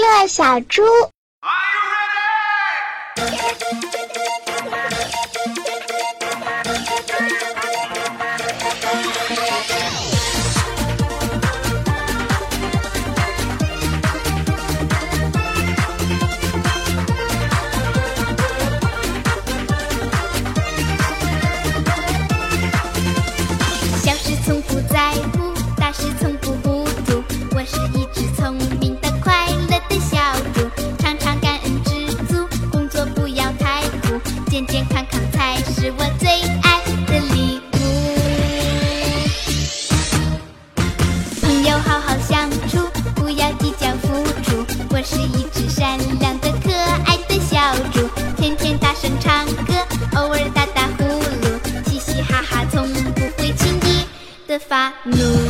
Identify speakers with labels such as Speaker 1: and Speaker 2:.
Speaker 1: 乐小猪。
Speaker 2: 小事从不在乎，大事从。健健康康才是我最爱的礼物。朋友好好相处不要计较付出我是一只善良的可爱的小猪天天大声唱歌偶尔打打呼噜嘻嘻哈哈从不会轻易的发怒。